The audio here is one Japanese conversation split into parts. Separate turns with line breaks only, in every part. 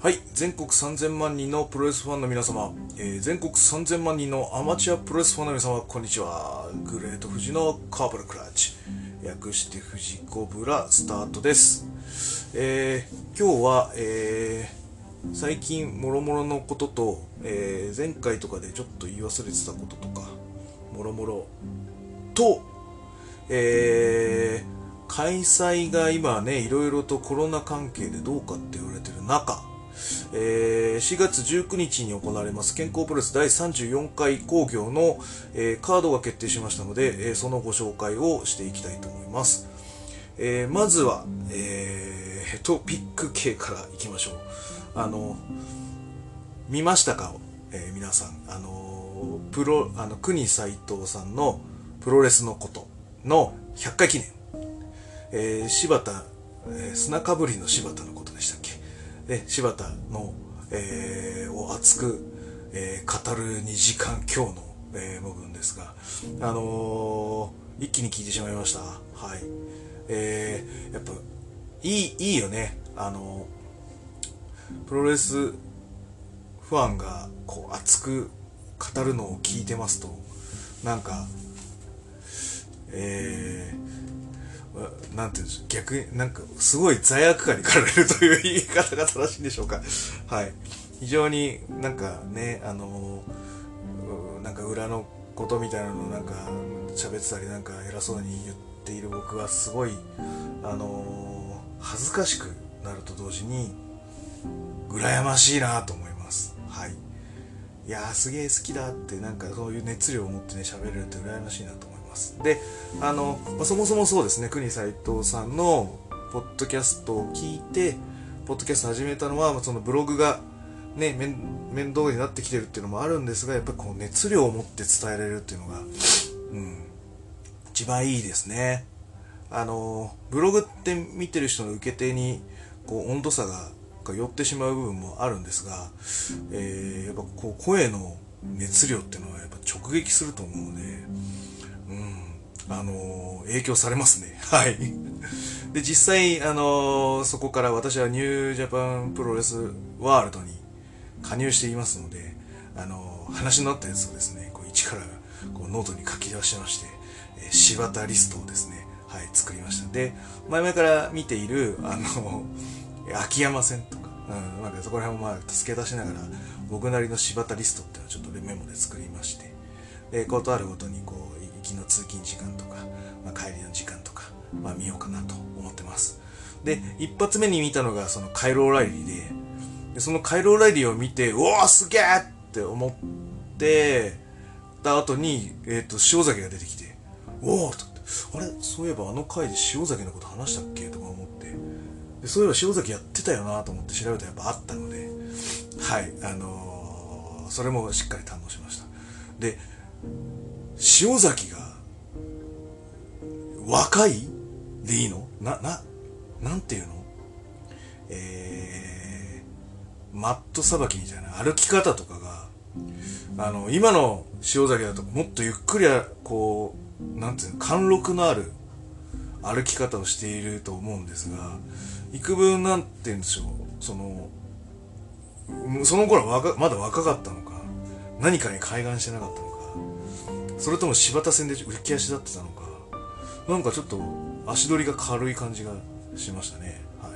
はい、全国3000万人のプロレスファンの皆様、えー全国3000万人のアマチュアプロレスファンの皆様、こんにちは。グレート富士のカーブルクラッチ、略して富士コブラスタートです。えー今日は、えー最近もろもろのことと、えー前回とかでちょっと言い忘れてたこととか、もろもろと、えー開催が今ね、いろいろとコロナ関係でどうかって言われてる中、えー4月19日に行われます健康プロレス第34回興行の、えーカードが決定しましたので、えーそのご紹介をしていきたいと思います。えーまずは、えートピック系からいきましょう。あの、見ましたか、えー皆さん。あのプロ、あの、国斎藤さんのプロレスのことの100回記念。えー柴田、えー砂かぶりの柴田のことでしたっけ？で、柴田の、えーを熱く、えー語る2時間今日の、えー部分ですが、あのー一気に聞いてしまいました。はい。えーやっぱ、いい、いいよね。あのプロレスファンがこう熱く語るのを聞いてますとなんかえーなんていうんでしょう逆になんかすごい罪悪感に駆られるという言い方が正しいんでしょうか。はい。非常になんかねあのうなんか裏のことみたいなのをなんか喋ってたりなんか偉そうに言っている僕はすごいあの恥ずかしくなると同時に羨ましいなと思います。はい。いやーすげえ好きだってなんかそういう熱量を持ってね喋れるって羨ましいなと思います。であの、まあそもそもそうですね国斎藤さんのポッドキャストを聞いてポッドキャスト始めたのはまあそのブログがね面倒になってきてるっていうのもあるんですがやっぱりこう熱量を持って伝えられるっていうのがうん一番いいですね。あのブログって見てる人の受け手にこう温度差がが寄ってしまう部分もあるんですが、えーやっぱこう声の熱量っていうのはやっぱ直撃すると思うので、うん、あの影響されますね。はい。で、実際、あのそこから私はニュージャパンプロレスワールドに加入していますので、あの話のあったやつをですね、こう一からこうノートに書き出しまして、え柴田リストをですね、はい、作りました。で、前々から見ている、あの、秋山戦とか、うん、なんかそこら辺もまあ助け出しながら、僕なりの柴田リストっていうのをちょっとメモで作りまして、で、ことあるごとにこう、きの通勤時間とか、まあ、帰りの時間とか、まあ見ようかなと思ってます。で、一発目に見たのがそのカイロライリーで、でそのカイロライリーを見て、うわーすげーって思って、た後に、えっ、と、塩崎が出てきて、おおと、あれ？そういえばあの回で塩崎のこと話したっけ？とか思って、でそういえば塩崎やってたよなと思って調べたらやっぱあったので、はい、あのーそれもしっかり堪能しました。で、塩崎が、若い？でいいの？な、な、なんていうの？えー、マットさばきみたいな歩き方とかが、あの、今の塩崎だともっとゆっくり、こう、なんていうの、貫禄のある歩き方をしていると思うんですが、幾分なんて言うんでしょう、その、その頃はまだ若かったのか、何かに開眼してなかったのか、それとも柴田戦で浮き足立ってたのか、なんかちょっと足取りが軽い感じがしましたね。は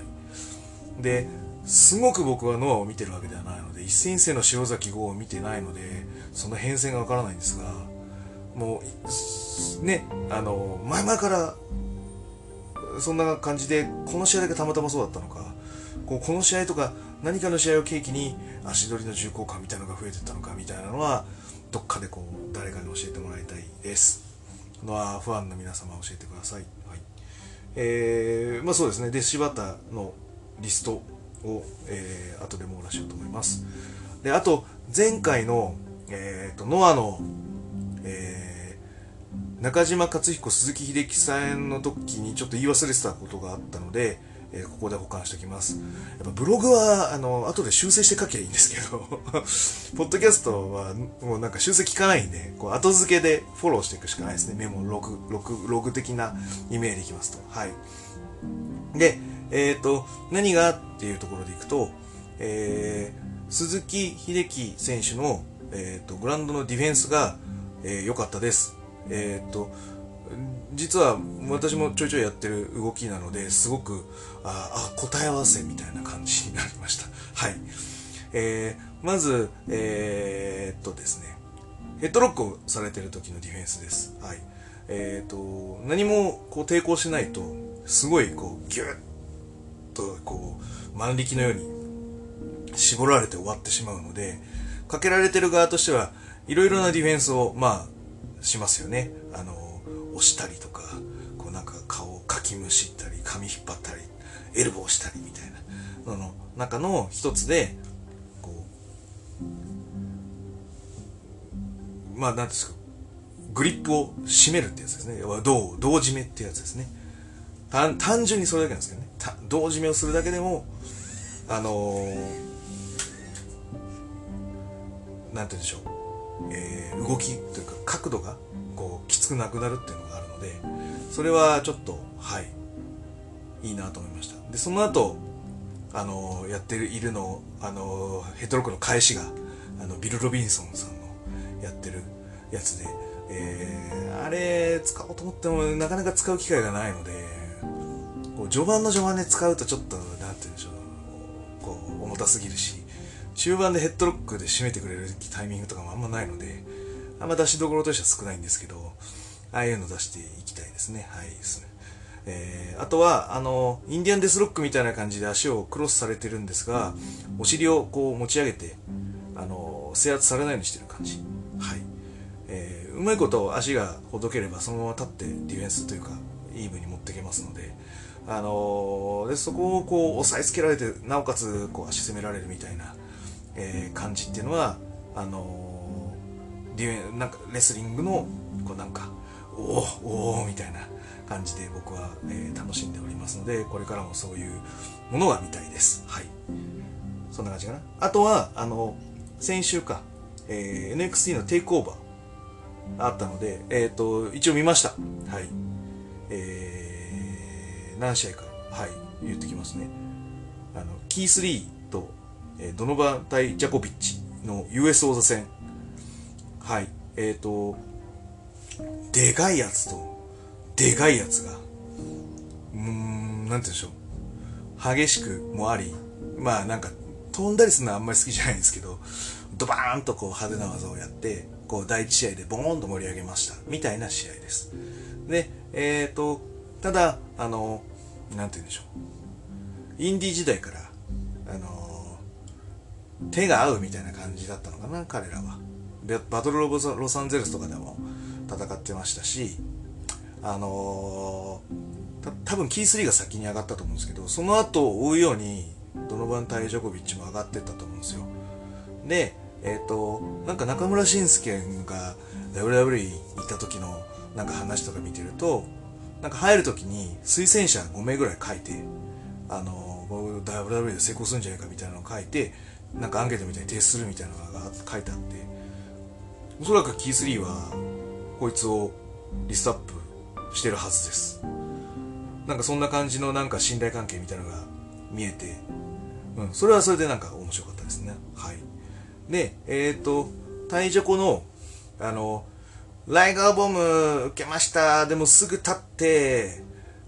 い。で、すごく僕はノアを見てるわけではないので、一戦一戦の塩崎号を見てないので、その変遷がわからないんですが、もう、ね、あの、前々から、そんな感じで、この試合だけたまたまそうだったのか、こうこの試合とか何かの試合を契機に足取りの重厚感みたいなのが増えてったのかみたいなのは、どっかでこう、誰かに教えてもらいたいです。のは、ファンの皆様教えてください。はい。えー、まあそうですね。で、柴田のリストを、えー、後で網羅しようと思います。で、あと、前回の、えっ、と、ノアの、えー、中島克彦、鈴木秀樹さんの時にちょっと言い忘れてたことがあったので、えーここで保管しておきます。やっぱブログは、あの、後で修正して書きゃいいんですけど、ポッドキャストはもうなんか修正聞かないんで、こう後付けでフォローしていくしかないですね。メモ、ログ、ログ、ログ的なイメージでいきますと。はい。で、えっ、と、何がっていうところでいくと、えー、鈴木秀樹選手の、えーと、グラウンドのディフェンスが良、えー、かったです。えっ、ー、と実は私もちょいちょいやってる動きなのですごくああ答え合わせみたいな感じになりました。はい。えー、まずえー、っとですね。ヘッドロックをされてる時のディフェンスです。はい。えー、っと何もこう抵抗しないとすごいこうギュッとこう万力のように絞られて終わってしまうのでかけられてる側としてはいろいろなディフェンスをまあしますよね。あの押したりとかこうなんか顔をかきむしったり髪引っ張ったり。エルボーしたりみたいな。のの中の一つでこうまあ何ですか。グリップを締めるってやつですね。銅銅締めってやつですね。単単純にそれだけなんですけどね。銅締めをするだけでもあのー、なんて言うんでしょう、えー、動きというか角度がこうきつくなくなるっていうのがあるのでそれはちょっとはい。いいなと思いましたでその後あのやっているのあのヘッドロックの返しがあのビル・ロビンソンさんのやってるやつで、えー、あれ使おうと思ってもなかなか使う機会がないのでこう序盤の序盤で使うとちょっとなんて言うんでしょうこう重たすぎるし中盤でヘッドロックで締めてくれるタイミングとかもあんまないのであんま出しどころとしては少ないんですけど、ああいうの出していきたいですね。はい、ですね。えー、あとは、あの、インディアンデスロックみたいな感じで足をクロスされてるんですが、お尻をこう持ち上げて、あの、制圧されないようにしてる感じ。はい。えー、うまいこと足がほどければ、そのまま立ってディフェンスというか、イーブンに持っていけますので、あのでそこをこう押さえつけられて、なおかつこう足攻められるみたいな、えー、感じっていうのは、あのデュなんかレスリングのこうなんかおおおおみたいな感じで僕は、えー、楽しんでおりますのでこれからもそういうものが見たいです。はい。そんな感じかな。あとはあの先週か、えー、NXT のテイクオーバーあったので、えっ、ー、と一応見ました。はい。えー、何試合か。はい。言ってきますね。あのキース・リーと、えー、ドノバ対ジャコビッチの US 王座戦。はい。えっ、ー、と、でかいやつと、でかいやつが、うーん、なんて言うんでしょう。激しくもあり、まあなんか、飛んだりするのはあんまり好きじゃないんですけど、ドバーンとこう派手な技をやって、こう第一試合でボーンと盛り上げました。みたいな試合です。で、えっ、ー、と、ただ、あの、なんて言うんでしょう。インディー時代から、あの、手が合うみたいな感じだったのかな、彼らは。バトル・オブ・ロサンゼルスとかでも戦ってましたし、あのー、多分キー3が先に上がったと思うんですけど、その後を追うように、ドノバン・タイ・ジョコビッチも上がってったと思うんですよ。で、えっ、ー、と、なんか中村慎介が WWE 行った時のなんか話とか見てると、なんか入る時に推薦者5名ぐらい書いて、あの、WWE で成功するんじゃないかみたいなのを書いて、なんかアンケートみたいに提出するみたいなのが書いてあって、おそらくキー3はこいつをリストアップしてるはずです。なんかそんな感じのなんか信頼関係みたいなのが見えて、うん、それはそれでなんか面白かったですね。はい。でえっ、ー、とタイジャコのあのライガーボム受けました。でもすぐ立って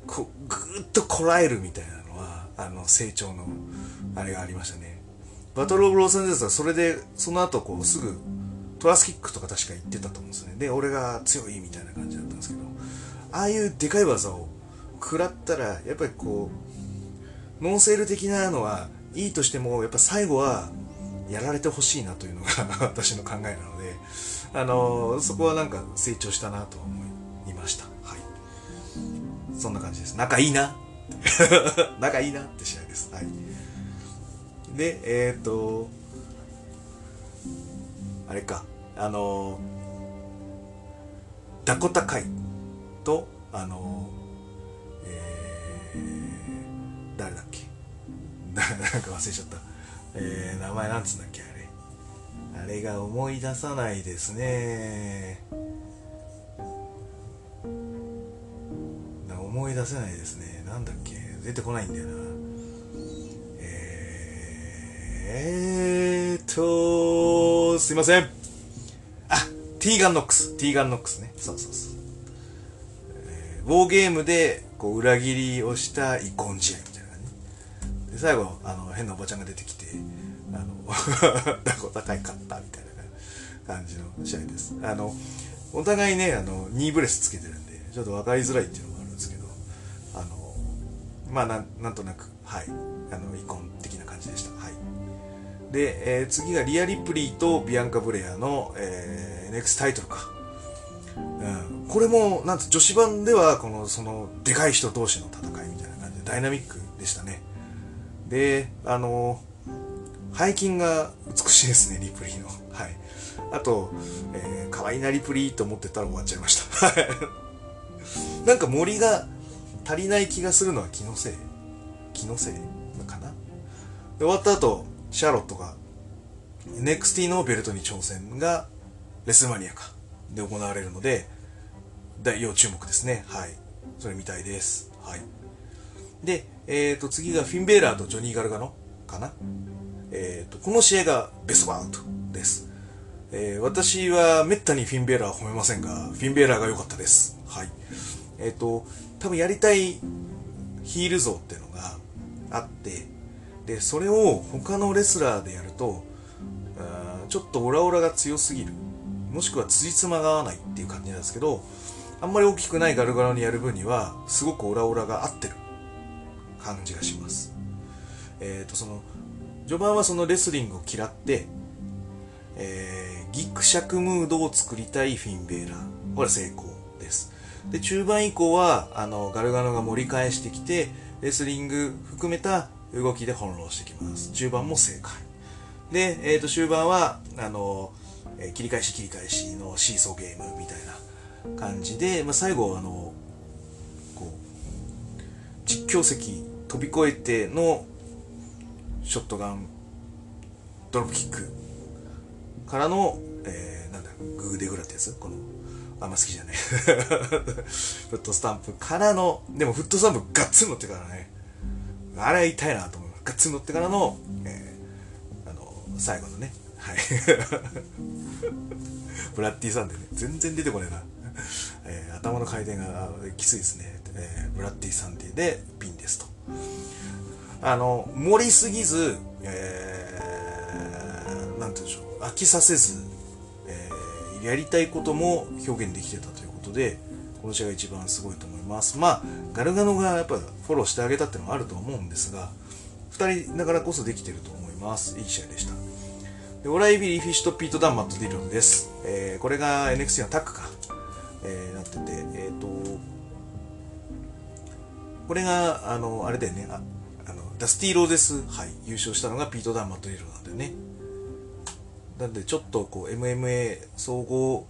こぐーっとこらえるみたいなのはあの成長のあれがありましたね。バトル・オブ・ローサンゼルスはそれでその後こうすぐトラスキックとか確か言ってたと思うんですよね。で俺が強いみたいな感じだったんですけど。ああいうでかい技を食らったらやっぱりこうノンセール的なのはいいとしてもやっぱ最後はやられてほしいなというのが 私の考えなのであのー、そこはなんか成長したなと思いました。はい。そんな感じです。仲いいな。仲いいなって試合です。はい。でえっ、ー、とあれか。あのダコタイ。とあのえー、誰だっけ？なんか忘れちゃったえー、名前なんつうんだっけあれ？あれが思い出さないですね思い出せないですねなんだっけ？出てこないんだよなええーと、すいません。あ、ティーガンノックス。ティーガンノックスね。そうそうそう。ウォーゲームで、こう、裏切りをした遺恨試合みたいな感じ。で、最後、あの、変なおばちゃんが出てきて、あの、ダコ高いかったみたいな感じの試合です。あの、お互いね、あの、ニーブレスつけてるんで、ちょっと分かりづらいっていうのもあるんですけど、あの、まあ、なん、なんとなく、はい、あの、遺恨的な感じでした。はい。で、えー、次がリア・リプリーとビアンカ・ブレアの、えー、ネクスタイトルか。これも、なんと女子版では、この、その、でかい人同士の戦いみたいな感じでダイナミックでしたね。で、あの、背筋が美しいですね、リプリーの。はい。あと、えー、可愛いなリプリーと思ってたら終わっちゃいました。なんか森が足りない気がするのは気のせい気のせいかなで終わった後、シャーロットが NXT のベルトに挑戦がレスマニアかで行われるので大要注目ですね。はい。それみたいです。はい。で、えー、と次がフィンベーラーとジョニー・ガルガノかな。えー、とこの試合がベストバウントです、えー、私はめったにフィンベーラーは褒めませんがフィンベーラーが良かったです。はい。えっ、と多分やりたいヒール像っていうのがあってでそれを他のレスラーでやるとちょっとオラオラが強すぎる。もしくは辻褄が合わないっていう感じなんですけどあんまり大きくないガルガラにやる分にはすごくオラオラが合ってる。感じがします。えっ、ー、とその序盤はそのレスリングを嫌って、えー、ギクシャクムードを作りたいフィンベーラー。これ成功です。で中盤以降はあのガルガノが盛り返してきてレスリング含めた動きで翻弄してきます。中盤も正解。で、えー、と終盤はあの、えー、切り返し切り返しのシーソーゲームみたいな感じで、まあ、最後あのこう実況席飛び越えてのショットガンドロップキックからの、えー、なんだグーデグラってやつこのあんま好きじゃない フットスタンプからのでもフットスタンプガッツン乗ってからねあれは痛いなと思います。ガッツン乗ってからの、えー、あの、最後のね、はい。ブラッディさんでね、全然出てこないな。えー、頭の回転がきついですね。えー、ブラッディサンデーでピンですと。あの、盛りすぎず、えー、なんて言うんでしょう、飽きさせず、えー、やりたいことも表現できてたということで、この試合が一番すごいと思います。まあ、ガルガノがやっぱフォローしてあげたっていうのはあると思うんですが、2人だからこそできてると思います。いい試合でした。でオライリー・フィッシュとピート・ダン・マット・リドルです。えー、これが NXT のタッグか、えー、なってて、え、ー、と、これが、あの、あれだよね、ああのダスティー・ローゼス杯優勝したのがピート・ダン・マト・ディロなんだよね。なんで、ちょっとこう、MMA 総合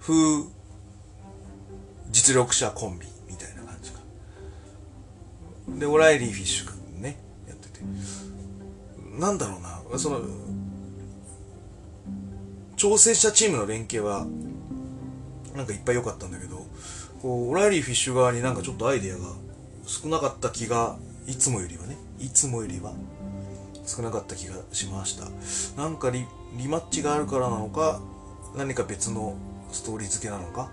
風実力者コンビみたいな感じか。でオライリー・フィッシュ君ねやってて。なんだろうな。その調整したチームの連携はなんかいっぱい良かったんだけどこうオライリー・フィッシュ側になんかちょっとアイデアが少なかった気がいつもよりはねいつもよりは少なかった気がしました。なんかリマッチがあるからなのか何か別のストーリー付けなのか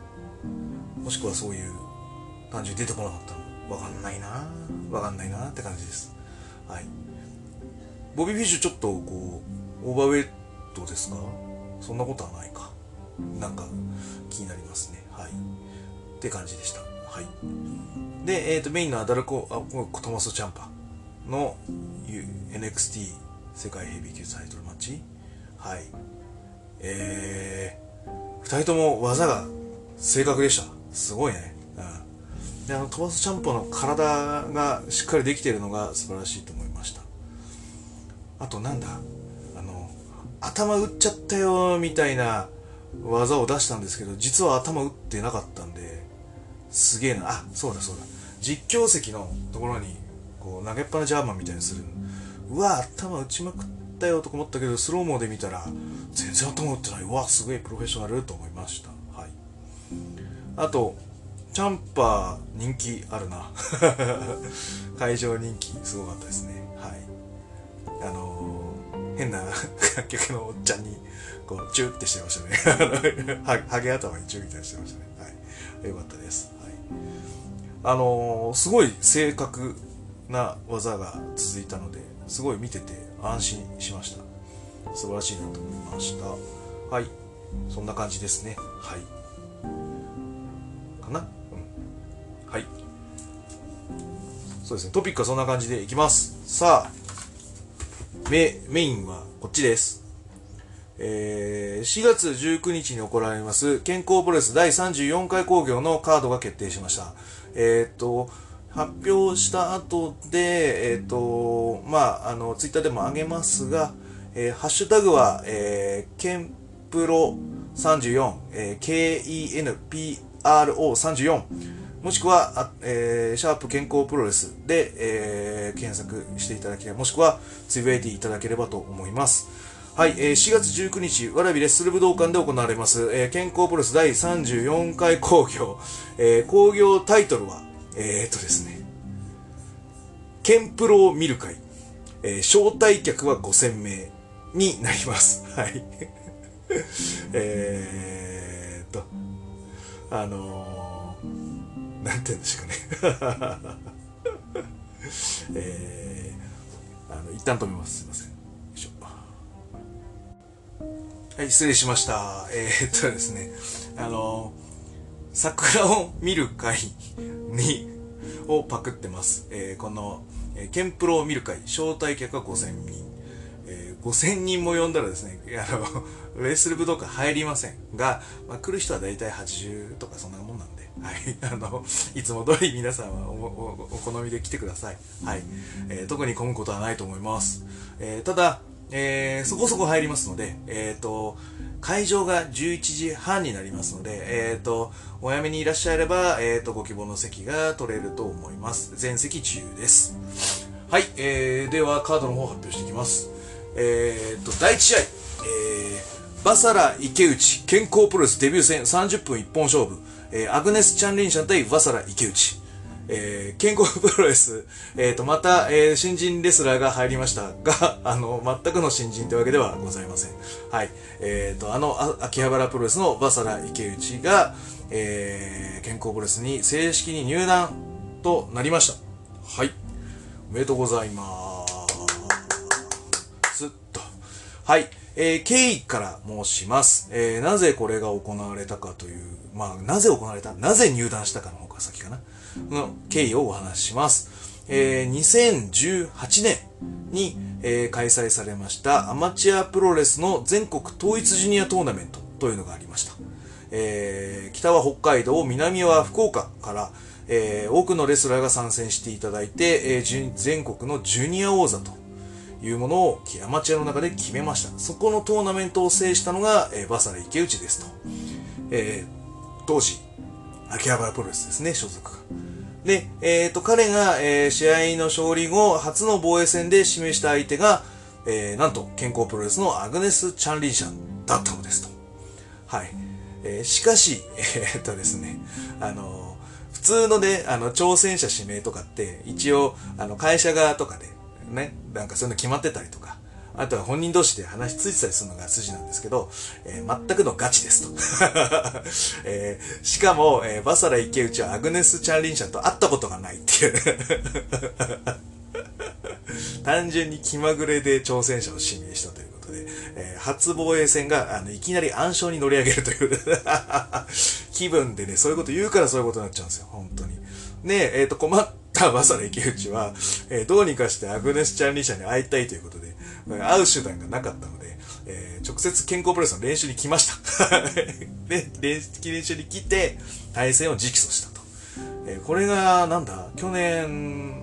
もしくはそういう感じで出てこなかったのわかんないなわかんないなって感じです。はい。ボビーフィッシュちょっとこうオーバーウェイトですか？そんなことはないか。なんか気になりますね。はい。って感じでした。はい。で、えーと、メインのアダルコあトマス・チャンパの NXT 世界ヘビー級タイトルマッチはい。えー、2人とも技が正確でした。すごいね。うん。で、あの、トマス・チャンポの体がしっかりできてるのが素晴らしいと思いました。あと、なんだ？あの、頭打っちゃったよ、みたいな技を出したんですけど、実は頭打ってなかったんで、すげえな。あ、そうだそうだ。実況席のところに、こう、投げっぱなジャーマンみたいにする。うわ、頭打ちまくったよと思ったけど、スローモーで見たら、全然頭打ってない。うわ、すごいプロフェッショナルと思いました。はい。あとチャンパー人気あるな 会場人気すごかったですねはいあの変な楽曲のおっちゃんに、こう、チューってしてましたね。はハゲ頭にチューみたいにしてましたね。はい。よかったです。はい。あのー、すごい正確な技が続いたので、すごい見てて安心しました。素晴らしいなと思いました。はい。そんな感じですね。はい。かな？うん。はい。そうですね。トピックはそんな感じでいきます。さあ、メメインはこっちです。えー、4月19日に行われます健康プロレス第34回興行のカードが決定しました。えっ、と、発表した後で、えっ、と、まあ、あの、ツイッターでも上げますが、えー、ハッシュタグは、えー、ケンプロ34、えー、KENPRO34、もしくは、あえー、シャープ健康プロレスで、えー、検索していただければ、もしくは、つぶやいていただければと思います。はい、えー、4月19日、わらびレッスル武道館で行われます、えー、健康プロレス第34回興行、えー、興行タイトルは、えー、っとですね、ケンプロを見る会、えー、招待客は5000名になります。はい。えーっと、あのー、なんて言うんでしょうかね。えー、あの、一旦止めます。すいませんいしょ。はい、失礼しました。えー、っとですね、あの、桜を見る会に、をパクってます。えー、この、えー、ケンプロを見る会、招待客は5000人。えー、5000人も呼んだらですね、あの、レースル武道館入りませんが、まあ、来る人は大体80とかそんなもんなん、はい、あの、いつも通り皆さんはおおお好みで来てください。はい、えー、特に混むことはないと思います。えー、ただ、えー、そこそこ入りますので、え、ー、と、会場が11時半になりますので、え、ー、と、おやめにいらっしゃれば、えっ、と、ご希望の席が取れると思います。全席自由です。はい、えー、ではカードの方発表していきます。えっ、と、第1試合、えー、バサラ池内健康プロレスデビュー戦30分一本勝負、えー、アグネス・チャンリンシャン対バサラ池内。えー、健康プロレス、えっ、ー、と、また、えー、新人レスラーが入りましたが、あの、全くの新人というわけではございません。はい。えっ、ー、と、あのあ、秋葉原プロレスのバサラ池内が、えー、健康プロレスに正式に入団となりました。はい。おめでとうございますす。っと。はい。えー、経緯から申します。えー、なぜこれが行われたかという、まあ、なぜ行われた？なぜ入団したかの方が先かな。の経緯をお話しします。えー、2018年に、えー、開催されましたアマチュアプロレスの全国統一ジュニアトーナメントというのがありました。えー、北は北海道、南は福岡から、えー、多くのレスラーが参戦していただいて、えー、全国のジュニア王座というものをアマチュアの中で決めました。そこのトーナメントを制したのが、えー、バサラ池内ですと。えー、当時、秋葉原プロレスですね、所属が。で、えっ、ー、と、彼が、えー、試合の勝利後、初の防衛戦で示した相手が、えー、なんと、健康プロレスのアグネス・チャンリンシャンだったのですと。はい。えー、しかし、え、っとですね、あの普通のね、あの、挑戦者指名とかって、一応、あの、会社側とかで、ね、なんかそういうの決まってたりとか、あとは本人同士で話しついてたりするのが筋なんですけど、えー、全くのガチですと。えー、しかも、えー、バサラ池内はアグネス・チャンリンシャンと会ったことがないっていう。単純に気まぐれで挑戦者を指名したということで、え、初防衛戦があのいきなり暗礁に乗り上げるという 気分でね、そういうこと言うからそういうことになっちゃうんですよ、本当に。ねえ、えっ、と、困ったバサラ池内は、えー、どうにかしてアグネス・チャンリンシャンに会いたいということで、会う手段がなかったので、えー、直接健康プロレスの練習に来ました。で、練習に来て、対戦を直訴したと。えー、これが、なんだ、去年、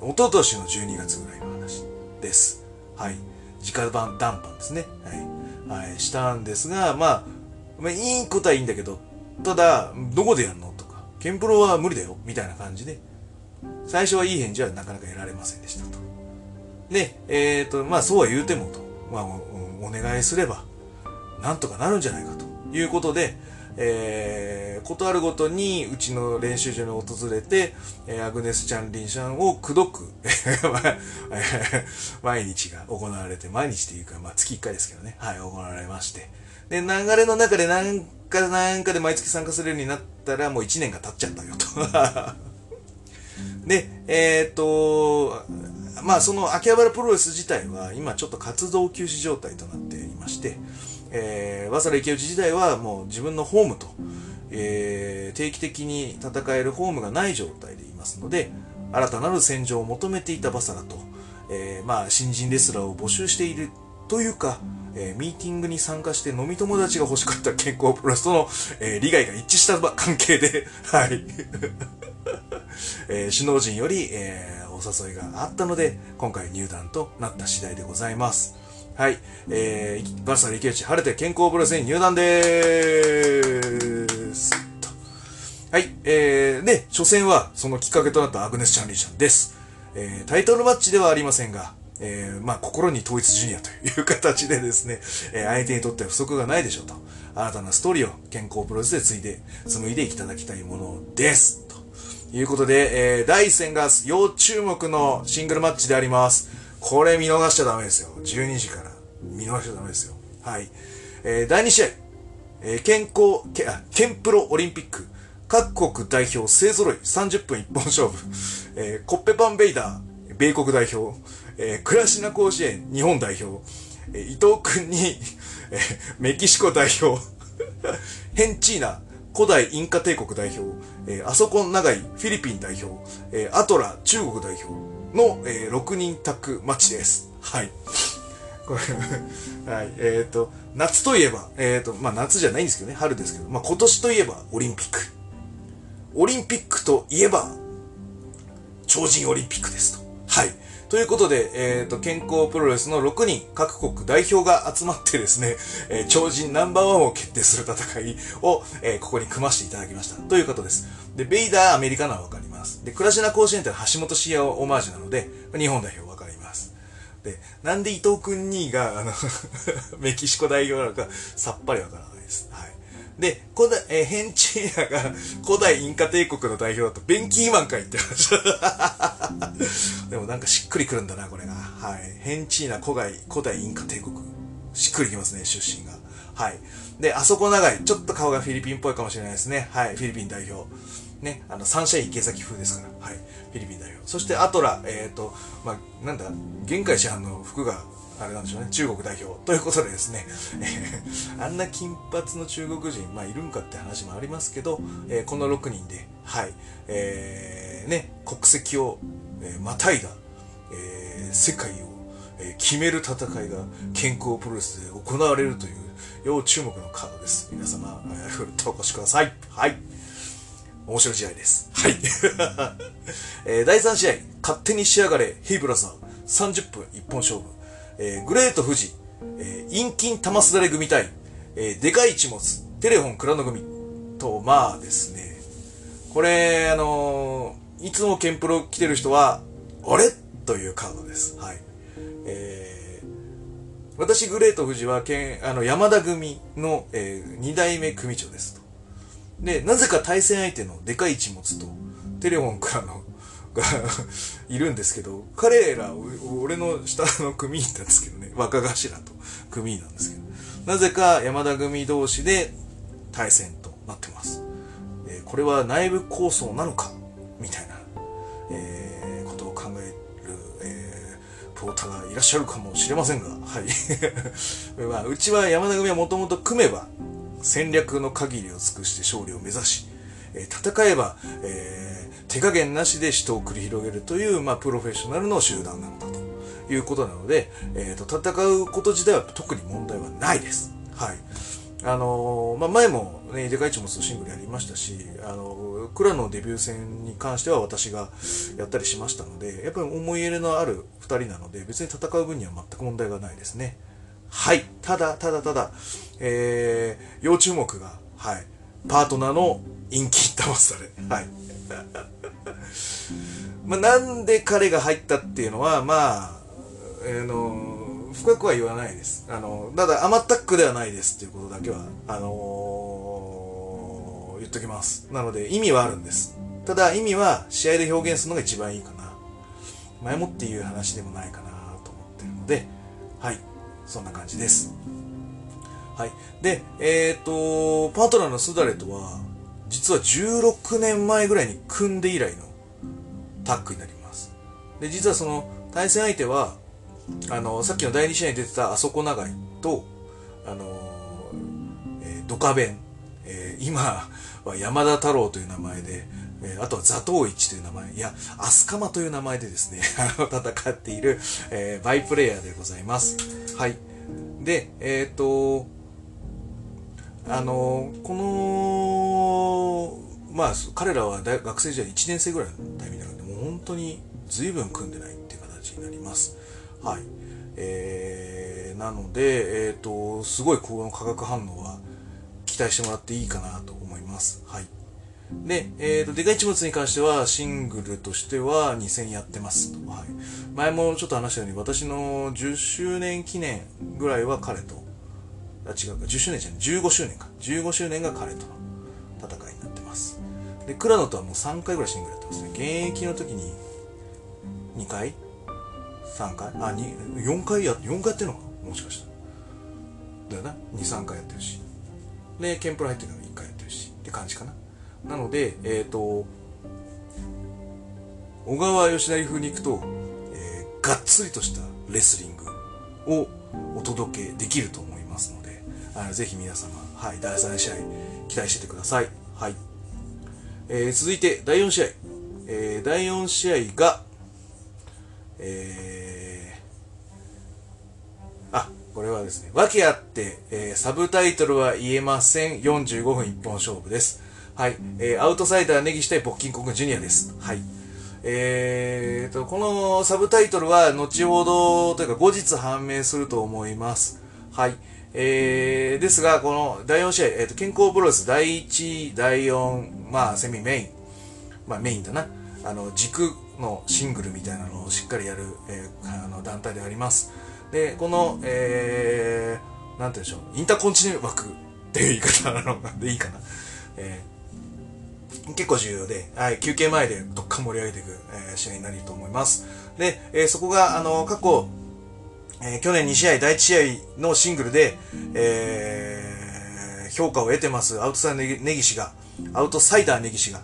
一昨年の12月ぐらいの話です。はい。直談談判ですね。はい。はい、したんですが、まあ、まあ、いいことはいいんだけど、ただ、どこでやんのとか、ケンプロは無理だよ、みたいな感じで、最初はいい返事はなかなか得られませんでしたと。で、えっ、ー、と、まあそうは言うてもと、まあお願いすれば、なんとかなるんじゃないかということで、えー、ことあるごとにうちの練習場に訪れて、えー、アグネス・チャンリンシャンを口説く 毎日が行われて、毎日っていうか、まあ月1回ですけどね、はい、行われまして。で、流れの中で何かなんかで毎月参加するようになったらもう1年が経っちゃったよと。で、えー、っと、まあその秋葉原プロレス自体は今ちょっと活動休止状態となっていまして、えー、早稲田池内時代はもう自分のホームと、えー、定期的に戦えるホームがない状態でいますので、新たなる戦場を求めていたバサラと、えー、まあ新人レスラーを募集しているというか、えー、ミーティングに参加して飲み友達が欲しかった健康プロレスとの、えー、利害が一致した関係で、はい。えー、首脳陣より、えー、お誘いがあったので、今回入団となった次第でございます。はい。えー、バルサ池内晴れて健康プロレスに入団でーす。はい。えー、で、初戦はそのきっかけとなったアグネス・チャンリーちゃんです。えー、タイトルマッチではありませんが、えー、まあ、心に統一ジュニアという形でですね、えー、相手にとっては不足がないでしょうと。新たなストーリーを健康プロレスで継いで、紡いでいただきたいものです。いうことで、えー、第1戦が要注目のシングルマッチであります。これ見逃しちゃダメですよ。12時から。見逃しちゃダメですよ。はい。えー、第2試合、えー、健康、けあ、ケンプロオリンピック、各国代表勢揃い。30分一本勝負、えー、コッペパンベイダー、米国代表、えー、クラシナ甲子園。日本代表、えー、伊藤君に、えー、メキシコ代表、ヘンチーナ、古代インカ帝国代表、えー、あそこ長いフィリピン代表、えー、アトラ中国代表の、えー、6人タッグマッチです。はい。これ はい、えっ、ー、と、夏といえば、えっ、ー、と、まあ夏じゃないんですけどね、春ですけど、まあ今年といえばオリンピック。オリンピックといえば、超人オリンピックですと。はい。ということで、えっ、ー、と、健康プロレスの6人、各国代表が集まってですね、えー、超人ナンバーワンを決定する戦いを、えー、ここに組ませていただきました。ということです。で、ベイダーアメリカのはわかります。で、クラシナ甲子園って橋本シアオマージュなので、日本代表わかります。で、なんで伊藤君2位が、あの メキシコ代表なのか、さっぱりわからないです。はい。で、古代、えー、ヘンチーナが古代インカ帝国の代表だとベンキーマンかいって話。でもなんかしっくりくるんだな、これが。はい。ヘンチーナ古代、古代インカ帝国。しっくりきますね、出身が。はい。で、あそこ長い。ちょっと顔がフィリピンっぽいかもしれないですね。はい。フィリピン代表。ね。あの、サンシャイン池崎風ですから。はい。フィリピン代表。そしてアトラ、えっ、ー、と、まあ、なんだ、限界市販の服があれなんでしょうね、中国代表。ということでですね、えー、あんな金髪の中国人、まあいるんかって話もありますけど、えー、この6人で、はい、えー、ね、国籍を、えー、またいだ、えー、世界を、えー、決める戦いが健康プロレスで行われるという要注目のカードです。皆様、えー、とお越しください。はい。面白い試合です。はい。えー、第3試合、勝手に仕上がれ、ヘイブラザー、30分一本勝負。えー、グレート富士、えー、陰金玉すだれ組対、えー、でかい一物、テレフォン蔵の組と、まあですね、これ、あのー、いつもケンプロ来てる人は、あれ？というカードです。はい。えー、私、グレート富士は、けんあの、山田組の、えー、二代目組長ですと。で、なぜか対戦相手のでかい一物と、テレフォンからのが いるんですけど、彼ら、俺の下の組員なんですけどね、若頭と組員なんですけど、なぜか山田組同士で対戦となってます。えー、これは内部構想なのか？みたいな、えー、ことを考える、えー、ポーターがいらっしゃるかもしれませんが、はい。まあ、うちは山田組はもともと組めば、戦略の限りを尽くして勝利を目指し、え、戦えば、えー手加減なしで死闘を繰り広げるという、まあ、プロフェッショナルの集団なんだということなので、えーと、戦うこと自体は特に問題はないです。はい。あのー、まあ、前もね、デカイチモスシングルやりましたし、あのー、クラのデビュー戦に関しては私がやったりしましたので、やっぱり思い入れのある二人なので、別に戦う分には全く問題がないですね。はい。ただ、ただ、ただ、えー、要注目が、はい。パートナーの陰気騙され。はい。まあ、なんで彼が入ったっていうのは、まあ、あの、深くは言わないです。あの、ただ、アマタックではないですっていうことだけは、あの言っときます。なので意味はあるんです。ただ意味は試合で表現するのが一番いいかな。前もっていう話でもないかなと思ってるので、はい。そんな感じです。はい。で、えっ、ー、と、パートナーのスダレとは、実は16年前ぐらいに組んで以来のタッグになります。で、実はその対戦相手は、あの、さっきの第2試合に出てたあそこ長いと、あの、えー、ドカベン、えー、今は山田太郎という名前で、えー、あとは座頭市という名前、いや、アスカマという名前でですね、戦っている、えー、バイプレイヤーでございます。はい。で、えっ、ー、と、あの、この、まあ、彼らは大学生時代1年生ぐらいのタイミングなので、もう本当に随分組んでないっていう形になります。はい。えー、なので、えっ、ー、と、すごいこの化学反応は期待してもらっていいかなと思います。はい。で、えっ、ー、と、デカイチ物に関しては、シングルとしては2戦やってます。はい。前もちょっと話したように、私の10周年記念ぐらいは彼と、あ、違うか、10周年じゃない、15周年か。15周年が彼との戦いになってます。で、倉野とはもう3回ぐらいシングルやってますね。現役の時に2回 ?3 回？あ、4回や、4回やってるのか？もしかしたら。だよな。2、3回やってるし。で、ケンプラ入ってるの1回やってるし。って感じかな。なので、えっ、ー、と、小川義成風に行くと、えー、がっつりとしたレスリングをお届けできると思います、あのぜひ皆様、はい、第3試合期待しててください。はい。えー、続いて、第4試合。えー、第4試合が、えー、あ、これはですね、訳あって、えー、サブタイトルは言えません。45分一本勝負です。はい。えー、アウトサイダーネギしたいポッキンコングジュニアです。はい。えーと、このサブタイトルは後ほどというか後日判明すると思います。はい。えー、ですが、この第4試合、えーと、健康プロス第1、第4、まあ、セミメイン、まあメインだな。あの、軸のシングルみたいなのをしっかりやる、えー、あの団体であります。で、この、えー、なんて言うんでしょう、インターコンチネ枠っていう言い方なのでいいかな。えー結構重要で、はい、休憩前でどっか盛り上げていく、えー、試合になると思います。で、えー、そこが、あの、過去、えー、去年2試合、第1試合のシングルで、えー、評価を得てます、アウトサイダーネギシが、アウトサイダーネギシが、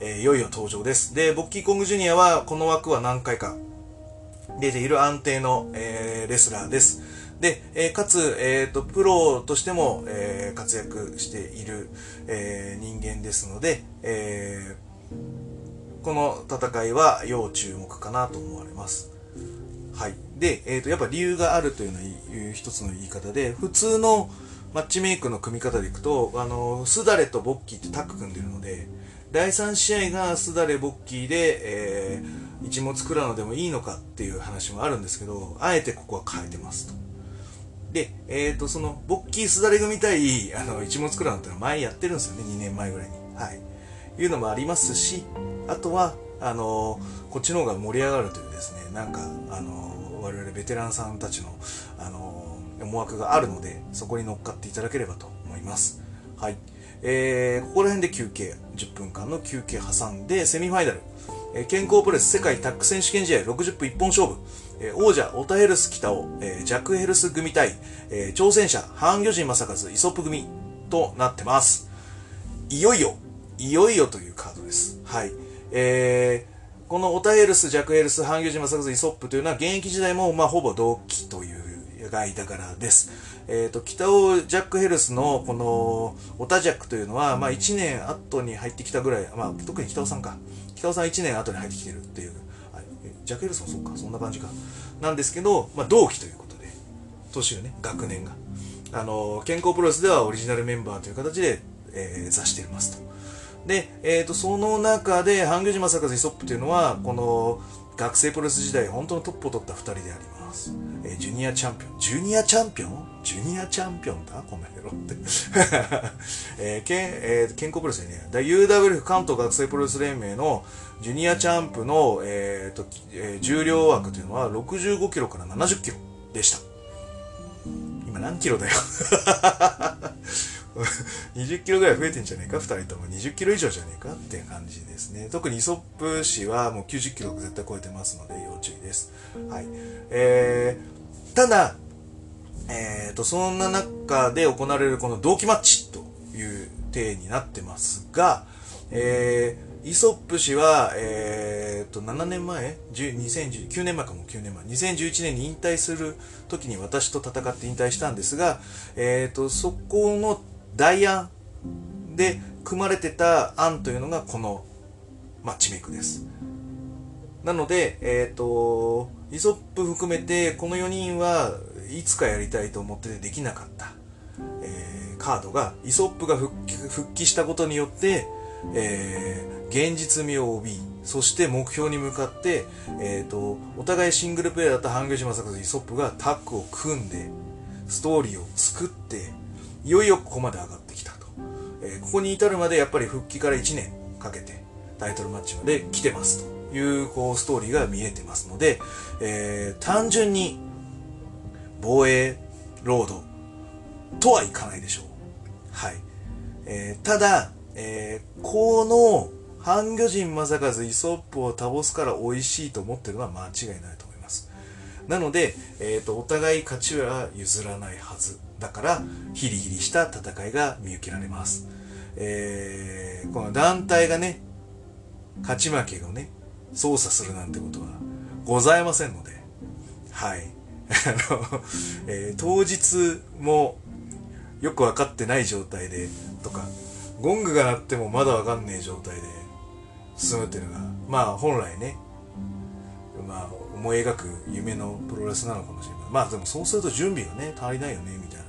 えー、いよいよ登場です。で、ボッキーコングジュニアは、この枠は何回か出ている安定の、えー、レスラーです。で、えー、かつ、えっ、ー、と、プロとしても、えー、活躍している、えー、人間ですので、えー、この戦いは要注目かなと思われます。はい。で、えっ、ー、と、やっぱ理由があるというのは一つの言い方で、普通のマッチメイクの組み方でいくと、あの、スダレとボッキーってタッグ組んでるので、第3試合がスダレボッキーで、えー、一物クラのでもいいのかっていう話もあるんですけど、あえてここは変えてますと。で、えっ、ー、と、その、ボッキーすだれ組対、あの、一物クラウンっていうのは前やってるんですよね、2年前ぐらいに。はい。いうのもありますし、あとは、あの、こっちの方が盛り上がるというですね、なんか、あの、我々ベテランさんたちの、あの、思惑があるので、そこに乗っかっていただければと思います。はい。えー、ここら辺で休憩、10分間の休憩挟んで、セミファイナル、えー、健康プレス世界タッグ選手権試合60分一本勝負、え王者、オタヘルス北尾、えジャックヘルス組対、え挑戦者、ハンギョジン正和、イソップ組となってます。いよいよ、いよいよというカードです。はい。えー、このオタヘルス、ジャックヘルス、ハンギョジン正和、イソップというのは現役時代も、まあ、ほぼ同期という間柄です。えっ、ー、と、北尾ジャックヘルスのこの、オタジャックというのは、まあ1年後に入ってきたぐらい、まあ特に北尾さんか。北尾さん1年後に入ってきてるっていう。ジャケルソンそうかそんな感じか。なんですけど、まあ、同期ということで年がね学年が。あの健康プロレスではオリジナルメンバーという形で、えー、座していますと。で、えーと、その中で半魚島坂イソップというのはこの学生プロレス時代本当のトップを取った2人であります、えー、ジュニアチャンピオン。ジュニアチャンピオン？ジュニアチャンピオンだ？この野郎って。えー、けん、えー、健康プロレスでね、UWF 関東学生プロレス連盟のジュニアチャンプの、えーとえー、重量枠というのは65キロから70キロでした。今何キロだよ？20キロぐらい増えてんじゃねえか ?2 人とも20キロ以上じゃねえか？っていう感じですね。特にイソップ氏はもう90キロ絶対超えてますので要注意です。はい。えー、ただ、え、ー、と、そんな中で行われるこの同期マッチという体になってますが、えー、イソップ氏は、えー、と、7年前 ?2019 年前かも9年前。2011年に引退する時に私と戦って引退したんですが、え、ー、と、そこの代案で組まれてた案というのがこのマッチメイクです。なので、えっ、ー、と、イソップ含めてこの4人はいつかやりたいと思っててできなかった、えー、カードがイソップが復帰したことによって、えー、現実味を帯びそして目標に向かって、えーと、お互いシングルプレイだった半魚島作とイソップがタッグを組んでストーリーを作っていよいよここまで上がってきたと、えー、ここに至るまでやっぱり復帰から1年かけてタイトルマッチまで来てますというこうストーリーが見えてますので、えー、単純に防衛ロードとはいかないでしょう。はい。えー、ただ、えー、この半魚人正和イソップを倒すから美味しいと思ってるのは間違いないと思います。なので、えっ、ー、と、お互い勝ちは譲らないはず。だから、ヒリヒリした戦いが見受けられます。えー、この団体がね、勝ち負けをね、操作するなんてことはございませんので、はい。あの、えー、当日もよく分かってない状態で、とか、ゴングが鳴ってもまだ分かんねえ状態で進むっていうのが、まあ本来ね、まあ思い描く夢のプロレスなのかもしれない。まあでもそうすると準備がね、足りないよね、みたいな、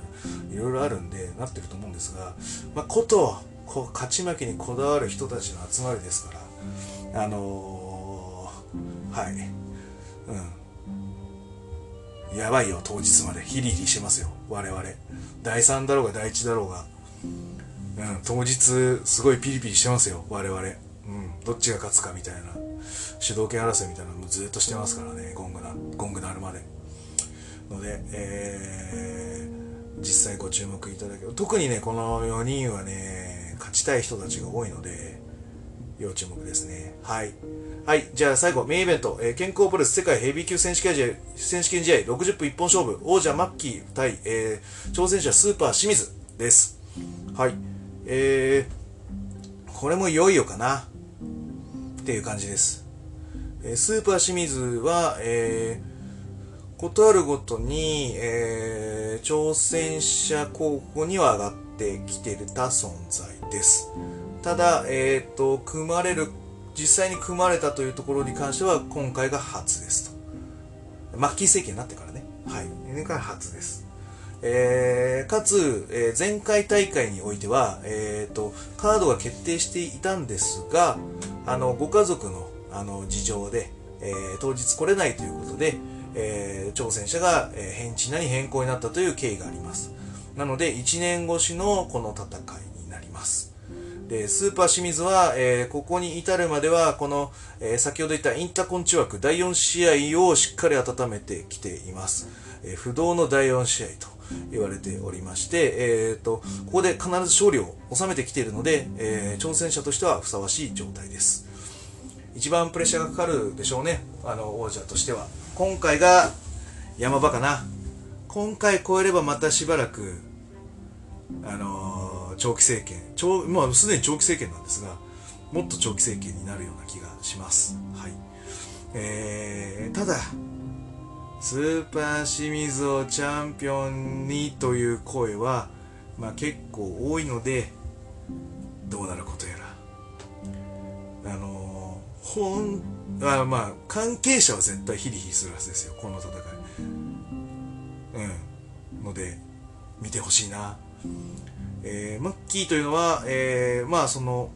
いろいろあるんで、なってると思うんですが、まあこと、こう勝ち負けにこだわる人たちの集まりですから、あのー、はい。うん。やばいよ、当日まで。ヒリヒリしてますよ、我々。第3だろうが第1だろうが。うん、当日、すごいピリピリしてますよ、我々。うん、どっちが勝つかみたいな。主導権争いみたいなのもずっとしてますからね、ゴングな、ゴング鳴るまで。ので、えー、実際ご注目いただける。特にね、この4人はね、勝ちたい人たちが多いので、要注目ですね。はい。はい。じゃあ最後、メインイベント。えー、健康プロレス世界ヘビー級選手権試合、選手権試合60分一本勝負。王者マッキー対、えー、挑戦者スーパー清水です。はい。えー、これもいよいよかな。っていう感じです。えー、スーパー清水は、えー、ことあるごとに、えー、挑戦者候補には上がってきてるた存在です。ただ、えっ、ー、と、組まれる実際に組まれたというところに関しては今回が初ですと。マッキー政権になってからね。はい。年間初です。えー、かつ、えー、前回大会においては、えーと、カードが決定していたんですが、あのご家族のあの事情で、えー、当日来れないということで、えー、挑戦者が、えー、変地なに変更になったという経緯があります。なので、1年越しのこの戦いになります。で、スーパー清水は、えー、ここに至るまでは、この、えー、先ほど言ったインターコンチ枠第4試合をしっかり温めてきています。えー、不動の第4試合と言われておりまして、えーと、ここで必ず勝利を収めてきているので、えー、挑戦者としてはふさわしい状態です。一番プレッシャーがかかるでしょうね、あの王者としては。今回が山場かな。今回超えればまたしばらく、あのー長期政権。長、まあ、すでに長期政権なんですがもっと長期政権になるような気がします、はい。えー、ただスーパー清水をチャンピオンにという声は、まあ、結構多いのでどうなることやら。あのー、ほんあまあ関係者は絶対ヒリヒリするはずですよこの戦い。うん。ので見てほしいな。えー、マッキーというのは、えー、まあその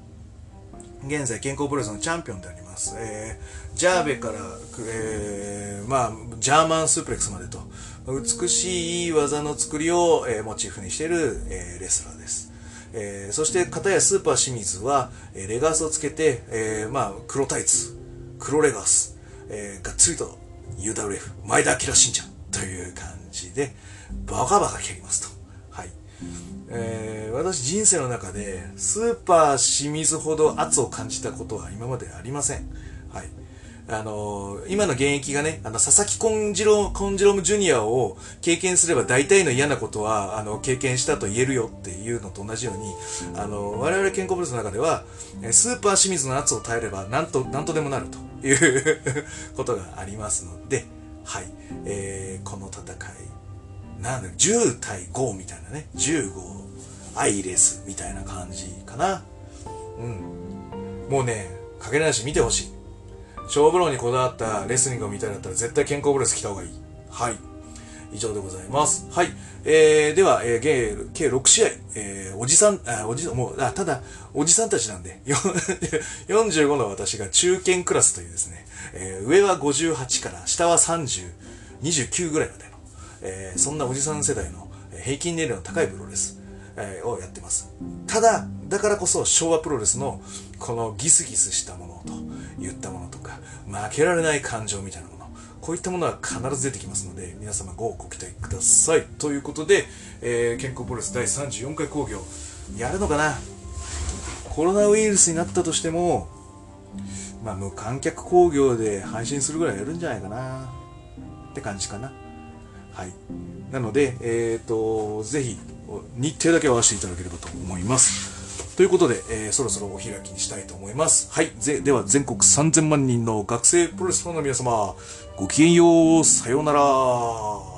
現在健康プロレスのチャンピオンであります、えー、ジャーベから、えー、まあジャーマンスープレックスまでと。美しい技の作りを、えー、モチーフにしている、えー、レスラーです、えー、そして片やスーパー清水は、え、レガースをつけて、えー、まあ黒タイツ黒レガース、えー、がっつりと UWF 前田明信者という感じでバカバカ蹴りますとはいえー、私人生の中でスーパー清水ほど圧を感じたことは今までありません。あのー、今の現役がね、あの、佐々木コンジロ、コンジロムジュニアを経験すれば大体の嫌なことは、あの、経験したと言えるよっていうのと同じように、あの、我々健康ブルースの中では、スーパー清水の圧を耐えれば、なんと、なんとでもなるということがありますので、はい、えー、この戦い、なんだ、10対5みたいなね、15、アイレスみたいな感じかな。うん。もうね、かけなし見てほしい。勝負論にこだわったレスリングを見たいんだったら絶対健康ブレス来た方がいい。はい。以上でございます。はい。えー、では、えー、計計6試合、えー、おじさん、あ、おじ、もう、あ、ただ、おじさんたちなんで、45の私が中堅クラスというですね、えー、上は58から下は30、29ぐらいまでの、えー、そんなおじさん世代の平均年齢の高いプロレス、えー、をやってます。ただ、だからこそ昭和プロレスのこのギスギスしたものと言ったものとか、負けられない感情みたいなもの、こういったものは必ず出てきますので、皆様ごご期待ください。ということで、えー、健康プロレス第34回興行、やるのかな？コロナウイルスになったとしても、まあ、無観客興行で配信するぐらいやるんじゃないかなって感じかな。はい。なので、えっ、ー、と、ぜひ、日程だけ合わせていただければと思います。ということで、えー、そろそろお開きにしたいと思います。はい。ぜでは、全国3000万人の学生プロレスファンの皆様、ごきげんよう、さようなら。